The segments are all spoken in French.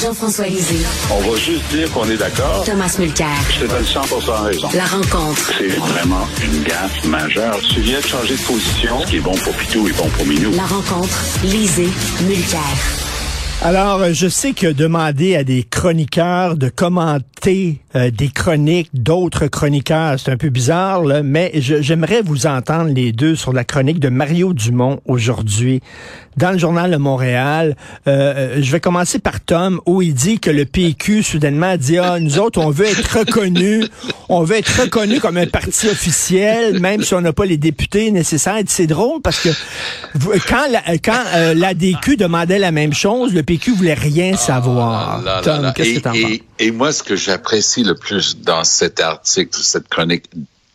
Jean-François Lisée. On va juste dire qu'on est d'accord. Thomas Mulcair. Je te donne 100 raison. La rencontre. C'est vraiment une gaffe majeure. Tu viens de changer de position. Ce qui est bon pour Pitou est bon pour Minou. La rencontre. Lisée. Mulcair. Alors, je sais que demander à des chroniqueurs de commenter euh, des chroniques d'autres chroniqueurs, c'est un peu bizarre, là, mais j'aimerais vous entendre les deux sur la chronique de Mario Dumont aujourd'hui dans le journal de Montréal. Euh, euh, je vais commencer par Tom, où il dit que le PQ, soudainement, dit, ah, nous autres, on veut être reconnus, on veut être reconnus comme un parti officiel, même si on n'a pas les députés nécessaires. C'est drôle parce que quand la, quand euh, l'ADQ demandait la même chose, le PQ voulait rien ah, savoir. Tom, qu'est-ce que t'en penses? Et moi, ce que j'apprécie le plus dans cet article, cette chronique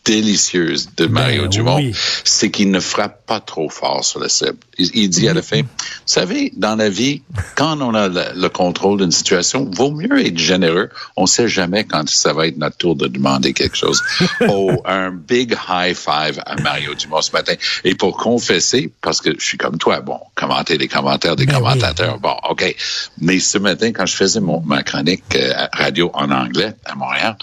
délicieuse de Mario ben Dumont, c'est qu'il ne frappe pas trop fort sur la cible. Il, dit à la fin, vous savez, dans la vie, quand on a le, contrôle d'une situation, vaut mieux être généreux. On sait jamais quand ça va être notre tour de demander quelque chose. oh, un big high five à Mario Dumont ce matin. Et pour confesser, parce que je suis comme toi, bon, commenter les commentaires des ben commentateurs, bon, OK. Mais ce matin, quand je faisais mon, ma chronique euh, radio en anglais à Montréal,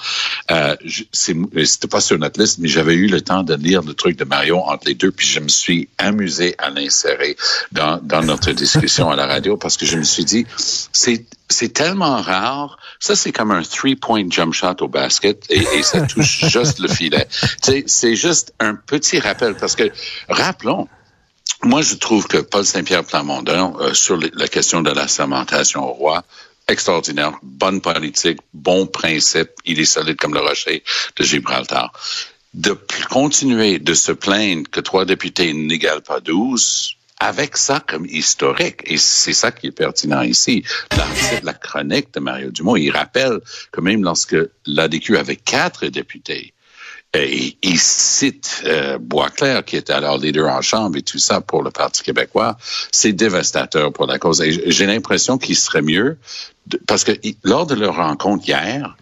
euh, c'était pas sur notre liste, mais j'avais eu le temps de lire le truc de Mario entre les deux, puis je me suis amusé à l'insérer dans, dans notre discussion à la radio parce que je me suis dit, c'est c'est tellement rare. Ça, c'est comme un three-point jump shot au basket et, et ça touche juste le filet. C'est juste un petit rappel parce que, rappelons, moi, je trouve que Paul Saint-Pierre Plamondon, euh, sur la question de la sermentation au roi, extraordinaire, bonne politique, bon principe, il est solide comme le rocher de Gibraltar de continuer de se plaindre que trois députés n'égalent pas douze, avec ça comme historique, et c'est ça qui est pertinent ici. L'article, la chronique de Mario Dumont, il rappelle que même lorsque l'ADQ avait quatre députés, et il cite euh, Boisclair, qui était alors leader en Chambre et tout ça pour le Parti québécois. C'est dévastateur pour la cause. Et j'ai l'impression qu'il serait mieux, parce que lors de leur rencontre hier,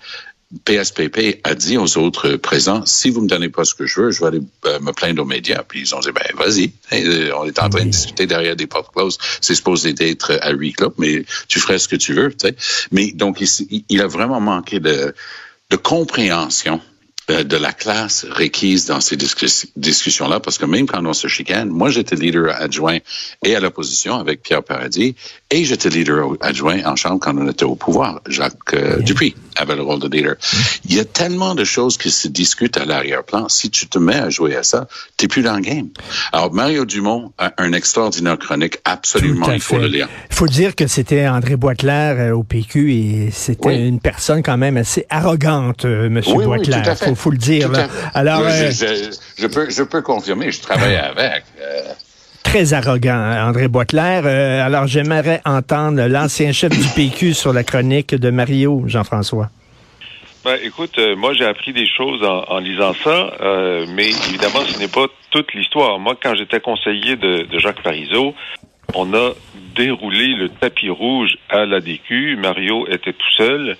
PSPP a dit aux autres présents, si vous me donnez pas ce que je veux, je vais aller euh, me plaindre aux médias. Puis ils ont dit, ben vas-y, euh, on est en train de discuter derrière des portes closes. C'est supposé être à huis clos, mais tu ferais ce que tu veux. sais. Mais donc, il, il, a vraiment manqué de, de compréhension euh, de la classe requise dans ces discussions-là, parce que même quand on se chicane, moi j'étais leader adjoint et à l'opposition avec Pierre Paradis, et j'étais leader adjoint en Chambre quand on était au pouvoir. Jacques euh, Dupuis avait le rôle de leader. Il y a tellement de choses qui se discutent à l'arrière-plan. Si tu te mets à jouer à ça, t'es plus dans le game. Alors Mario Dumont a un extraordinaire chronique, absolument, il faut le lire. Il faut dire que c'était André Boitler euh, au PQ et c'était une personne quand même assez arrogante, Monsieur oui, Boitler. Oui, tout faut le dire. Alors, euh, je, peux, je peux confirmer, je travaille avec. Euh. Très arrogant, hein, André Boitler. Euh, alors, j'aimerais entendre l'ancien chef du PQ sur la chronique de Mario, Jean-François. Ben, écoute, moi j'ai appris des choses en, lisant ça, mais évidemment ce n'est pas toute l'histoire. Moi, quand j'étais conseiller de, de Jacques Parizeau, on a déroulé le tapis rouge à l'ADQ. Mario était tout seul.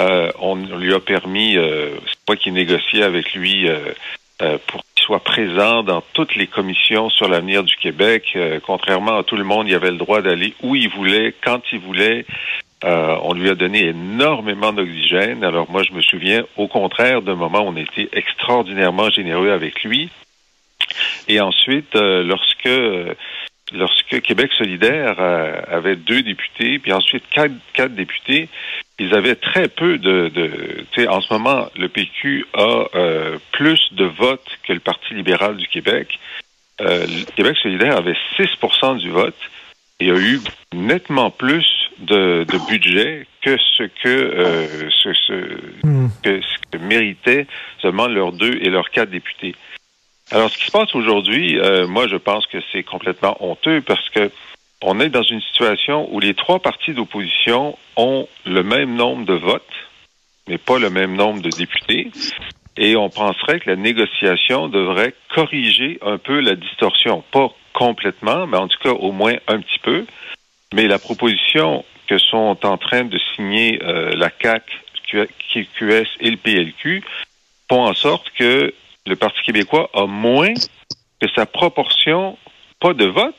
Euh, on lui a permis, euh, c'est moi qui négociais avec lui euh, euh, pour qu'il soit présent dans toutes les commissions sur l'avenir du Québec. Euh, contrairement à tout le monde, il avait le droit d'aller où il voulait, quand il voulait. on lui a donné énormément d'oxygène. Alors moi, je me souviens, au contraire, d'un moment où on était extraordinairement généreux avec lui. Et ensuite, lorsque lorsque Québec solidaire euh, avait deux députés, puis ensuite quatre, quatre députés, ils avaient très peu de... de tu sais, en ce moment, le PQ a euh, plus de votes que le Parti libéral du Québec. euh, Québec solidaire avait 6% du vote et a eu nettement plus de, de budget que ce que, euh, ce, ce, Hmm. que, ce que méritaient seulement leurs deux et leurs quatre députés. Alors, ce qui se passe aujourd'hui, euh, moi, je pense que c'est complètement honteux parce que on est dans une situation où les trois partis d'opposition ont le même nombre de votes, mais pas le même nombre de députés. Et on penserait que la négociation devrait corriger un peu la distorsion. Pas complètement, mais en tout cas au moins un petit peu. Mais la proposition que sont en train de signer euh, la CAC, QS et le PLQ font en sorte que le Parti québécois a moins que sa proportion, pas de vote,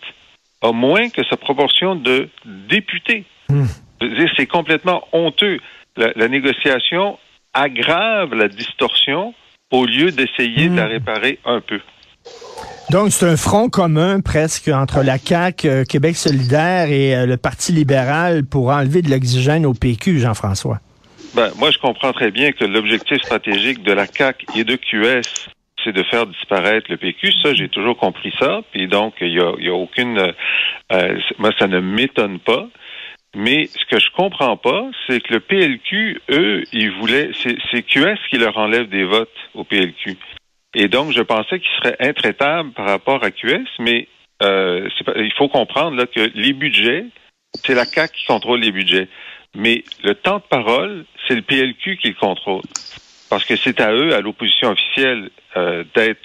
a moins que sa proportion de députés. Hmm. C'est complètement honteux. La, la négociation aggrave la distorsion au lieu d'essayer de la réparer un peu. Donc, c'est un front commun presque entre la CAQ, euh, Québec solidaire et euh, le Parti libéral pour enlever de l'oxygène au PQ, Jean-François. Ben, moi, je comprends très bien que l'objectif stratégique de la CAC et de QS, c'est de faire disparaître le PQ. Ça, j'ai toujours compris ça. Puis donc, il y a, y a aucune... euh, moi, ça ne m'étonne pas. Mais ce que je comprends pas, c'est que le PLQ, eux, ils voulaient... C'est QS qui leur enlève des votes au PLQ. Et donc, je pensais qu'ils seraient intraitables par rapport à QS, mais euh, il faut comprendre là, que les budgets, c'est la CAC qui contrôle les budgets. Mais le temps de parole, c'est le PLQ qui le contrôle. Parce que c'est à eux, à l'opposition officielle, euh, d'être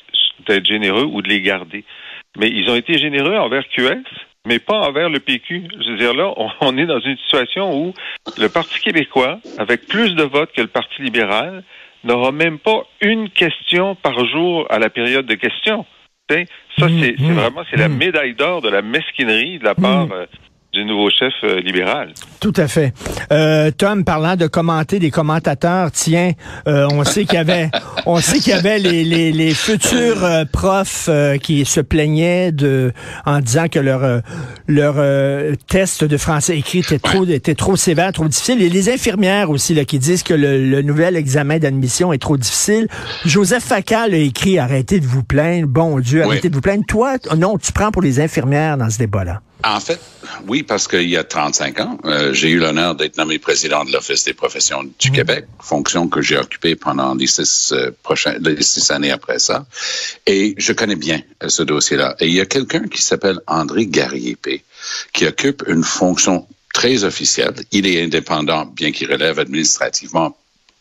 d'être généreux ou de les garder. Mais ils ont été généreux envers QS, mais pas envers le PQ. Je veux dire, là, on, on est dans une situation où le Parti québécois, avec plus de votes que le Parti libéral, n'aura même pas une question par jour à la période de questions. Ça, Mm, c'est c'est mm, vraiment c'est la mm. médaille d'or de la mesquinerie de la part euh, du nouveau chef euh, libéral. Tout à fait. Euh, Tom, parlant de commenter des commentateurs, tiens, euh, on sait qu'il y avait, on sait qu'il y avait les, les, les futurs profs euh, qui se plaignaient de, en disant que leur leur euh, test de français écrit était trop était trop sévère, trop difficile. Et les infirmières aussi là qui disent que le, le nouvel examen d'admission est trop difficile. Joseph Facal a écrit arrêtez de vous plaindre, bon Dieu, arrêtez Oui. de vous plaindre. Toi, non, tu prends pour les infirmières dans ce débat-là. En fait, oui, parce qu'il y a 35 ans, euh, j'ai eu l'honneur d'être nommé président de l'Office des professions du Québec, fonction que j'ai occupée pendant les six, euh, prochains, les six années après ça. Et je connais bien euh, ce dossier-là. Et il y a quelqu'un qui s'appelle André Garriépé, qui occupe une fonction très officielle. Il est indépendant, bien qu'il relève administrativement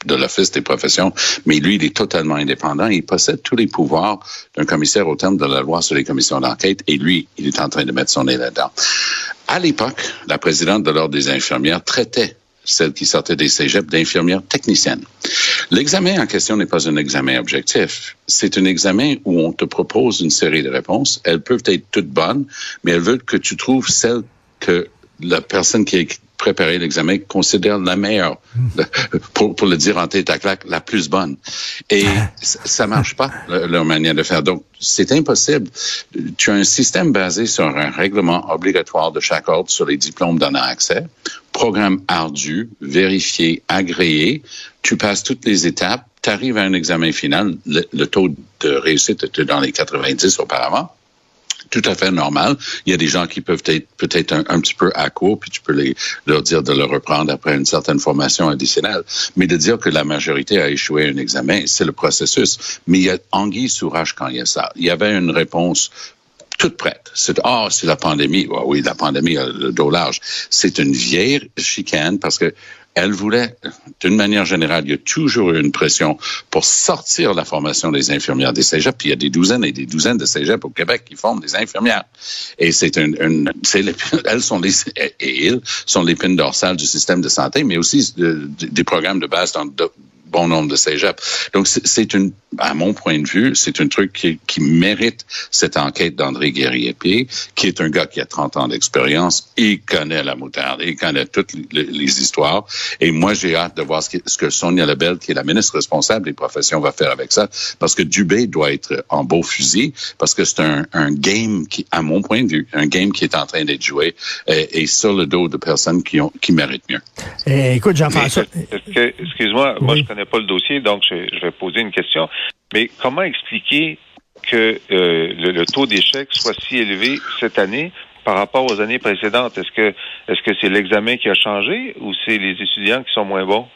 de l'Office des professions, mais lui, il est totalement indépendant. Il possède tous les pouvoirs d'un commissaire au terme de la loi sur les commissions d'enquête, et lui, il est en train de mettre son nez là-dedans. À l'époque, la présidente de l'Ordre des infirmières traitait celle qui sortait des cégeps d'infirmières techniciennes. L'examen en question n'est pas un examen objectif. C'est un examen où on te propose une série de réponses. Elles peuvent être toutes bonnes, mais elles veulent que tu trouves celle que la personne qui a préparé l'examen considère la meilleure, pour, pour le dire en tête à claque, la plus bonne. Et ça ça marche pas, le- leur manière de faire. Donc, c'est impossible. Tu as un système basé sur un règlement obligatoire de chaque ordre sur les diplômes donnant accès, programme ardu, vérifié, agréé. Tu passes toutes les étapes, tu arrives à un examen final, le, le taux de réussite était dans les 90 auparavant tout à fait normal. Il y a des gens qui peuvent être peut-être un, petit peu à court, puis tu peux les, leur dire de le reprendre après une certaine formation additionnelle. Mais de dire que la majorité a échoué à un examen, c'est le processus. Mais il y a anguille sous roche quand il y a ça. Il y avait une réponse toute prête. C'est ah, c'est la pandémie. Ah oui, la pandémie le dos large. C'est une vieille chicane parce que elle voulait, d'une manière générale, il y a toujours eu une pression pour sortir la formation des infirmières des cégeps. Puis il y a des douzaines et des douzaines de cégeps au Québec qui forment des infirmières. Et c'est elles sont les, et ils sont l'épine dorsale du système de santé, mais aussi de- de- des programmes de base dans bon nombre de cégeps. Donc, c'est- une, à mon point de vue, c'est un truc qui, qui mérite cette enquête d'André Guerrier-Pied, qui est un gars qui a 30 ans d'expérience. Il connaît la moutarde, il connaît toutes les, les histoires. Et moi, j'ai hâte de voir ce que, ce que Sonia Lebel, qui est la ministre responsable des professions, va faire avec ça. Parce que Dubé doit être en beau fusil, parce que c'est un, un game qui, à mon point de vue, un game qui est en train d'être joué et, et sur le dos de personnes qui, ont, qui méritent mieux. Eh, écoute, Jean-François. Excuse-moi, moi Oui. je connais pas le dossier, donc je, vais poser une question. Mais comment expliquer que euh, le, taux d'échec soit si élevé cette année par rapport aux années précédentes? Est-ce que est-ce que c'est l'examen qui a changé ou c'est les étudiants qui sont moins bons?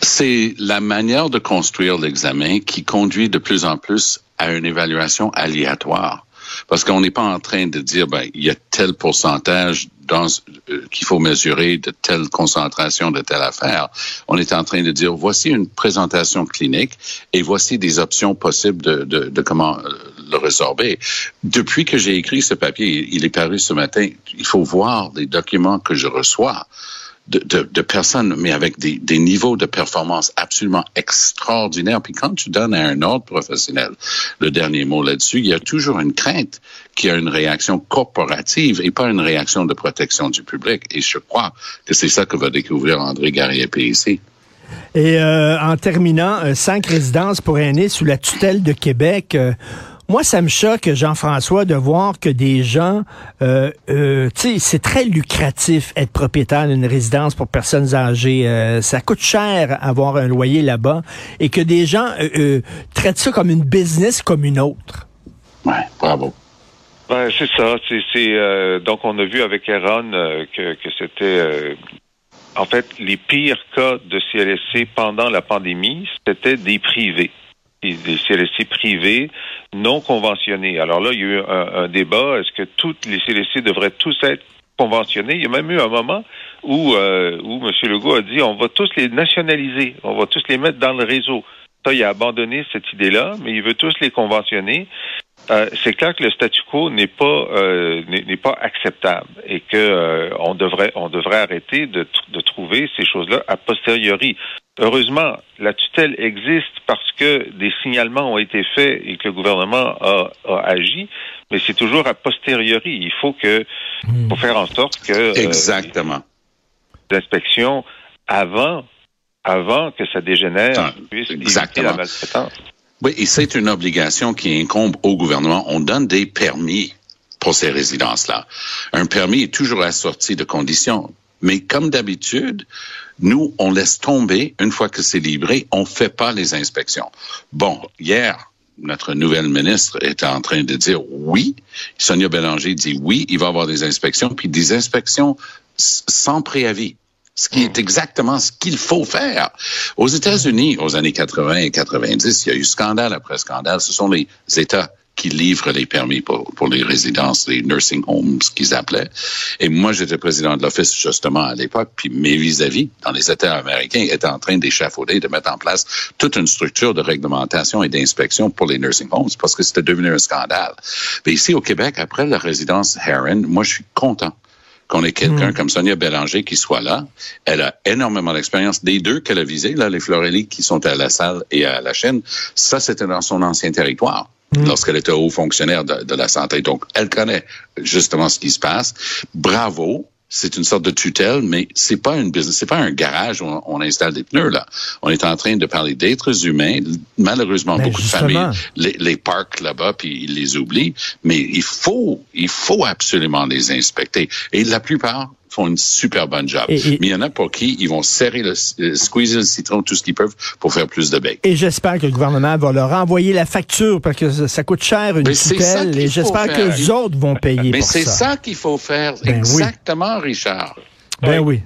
C'est la manière de construire l'examen qui conduit de plus en plus à une évaluation aléatoire. Parce qu'on n'est pas en train de dire, ben, il y a tel pourcentage euh, qu'il faut mesurer de telle concentration de telle affaire. On est en train de dire, voici une présentation clinique et voici des options possibles de, de, de comment euh, le résorber. Depuis que j'ai écrit ce papier, il est paru ce matin, il faut voir les documents que je reçois de, personnes, mais avec des, niveaux de performance absolument extraordinaires. Puis quand tu donnes à un autre professionnel le dernier mot là-dessus, il y a toujours une crainte qu'il y a une réaction corporative et pas une réaction de protection du public. Et je crois que c'est ça que va découvrir André Garriépé ici. Et euh, en terminant, euh, cinq résidences pour aînés sous la tutelle de Québec. Euh, moi, ça me choque, Jean-François, de voir que des gens, euh, euh, tu sais, c'est très lucratif être propriétaire d'une résidence pour personnes âgées. Euh, ça coûte cher avoir un loyer là-bas et que des gens euh, traitent ça comme une business comme une autre. Ouais, bravo. Ben, c'est ça. C'est, donc, on a vu avec Aaron que, que c'était en fait, les pires cas de CLSC pendant la pandémie, c'était des privés des CLSC privés non conventionnés. Alors là, il y a eu un, débat. Est-ce que toutes les CLSC devraient tous être conventionnés? Il y a même eu un moment où, euh, où M. Legault a dit on va tous les nationaliser, on va tous les mettre dans le réseau. Ça, il a abandonné cette idée-là, mais il veut tous les conventionner. Euh, c'est clair que le statu quo n'est pas euh, n'est pas acceptable et que euh, on devrait on devrait arrêter de, de trouver ces choses-là a posteriori. Heureusement, la tutelle existe parce que des signalements ont été faits et que le gouvernement a, a agi, mais c'est toujours a posteriori. Il faut que hmm. faut faire en sorte que exactement l'inspection avant avant que ça dégénère puisse éviter la maltraitance. Oui, et c'est une obligation qui incombe au gouvernement. On donne des permis pour ces résidences-là. Un permis est toujours assorti de conditions. Mais comme d'habitude, nous, on laisse tomber une fois que c'est livré, on fait pas les inspections. Bon, hier, notre nouvelle ministre était en train de dire oui. Sonia Bélanger dit oui, il va y avoir des inspections, puis des inspections sans préavis ce qui est exactement ce qu'il faut faire. Aux États-Unis, aux années 80 et 90, il y a eu scandale après scandale. Ce sont les États qui livrent les permis pour, pour les résidences, les nursing homes qu'ils appelaient. Et moi, j'étais président de l'Office justement à l'époque, puis mes vis-à-vis dans les États américains étaient en train d'échafauder, de mettre en place toute une structure de réglementation et d'inspection pour les nursing homes parce que c'était devenu un scandale. Mais ici au Québec, après la résidence Heron, moi, je suis content qu'on ait quelqu'un hmm. comme Sonia Bélanger qui soit là. Elle a énormément d'expérience. Des deux qu'elle a visés, là, les Florelli qui sont à la salle et à la chaîne, ça, c'était dans son ancien territoire. Hmm. lorsqu'elle était haut fonctionnaire de, de, la santé. Donc, elle connaît justement ce qui se passe. Bravo c'est une sorte de tutelle, mais c'est pas une business, c'est pas un garage où on, installe des pneus là. On est en train de parler d'êtres humains. Malheureusement, ben, beaucoup de familles les, les parquent là-bas puis ils les oublient. Mais il faut, il faut absolument les inspecter. Et la plupart font une super bonne job. mais il y en a pour qui ils vont serrer le, squeezer le citron tout ce qu'ils peuvent pour faire plus de bec. Et j'espère que le gouvernement va leur envoyer la facture parce que ça, coûte cher une tutelle et j'espère que les autres vont payer Mais c'est ça, qu'il faut faire. Ben Exactement, Richard. Ben oui.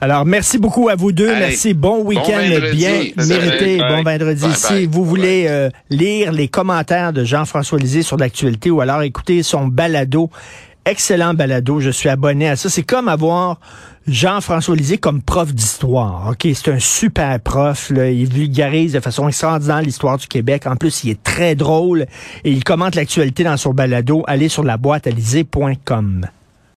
Alors, merci beaucoup à vous deux. merci. Bon week-end bien mérité. Bon vendredi. si vous voulez euh, lire les commentaires de Jean-François Lisée sur l'actualité ou alors écouter son balado excellent balado. Je suis abonné à ça. C'est comme avoir Jean-François Lisée comme prof d'histoire. OK, c'est un super prof. Là. Il vulgarise de façon extraordinaire l'histoire du Québec. En plus, il est très drôle et il commente l'actualité dans son balado. Allez sur la boîte à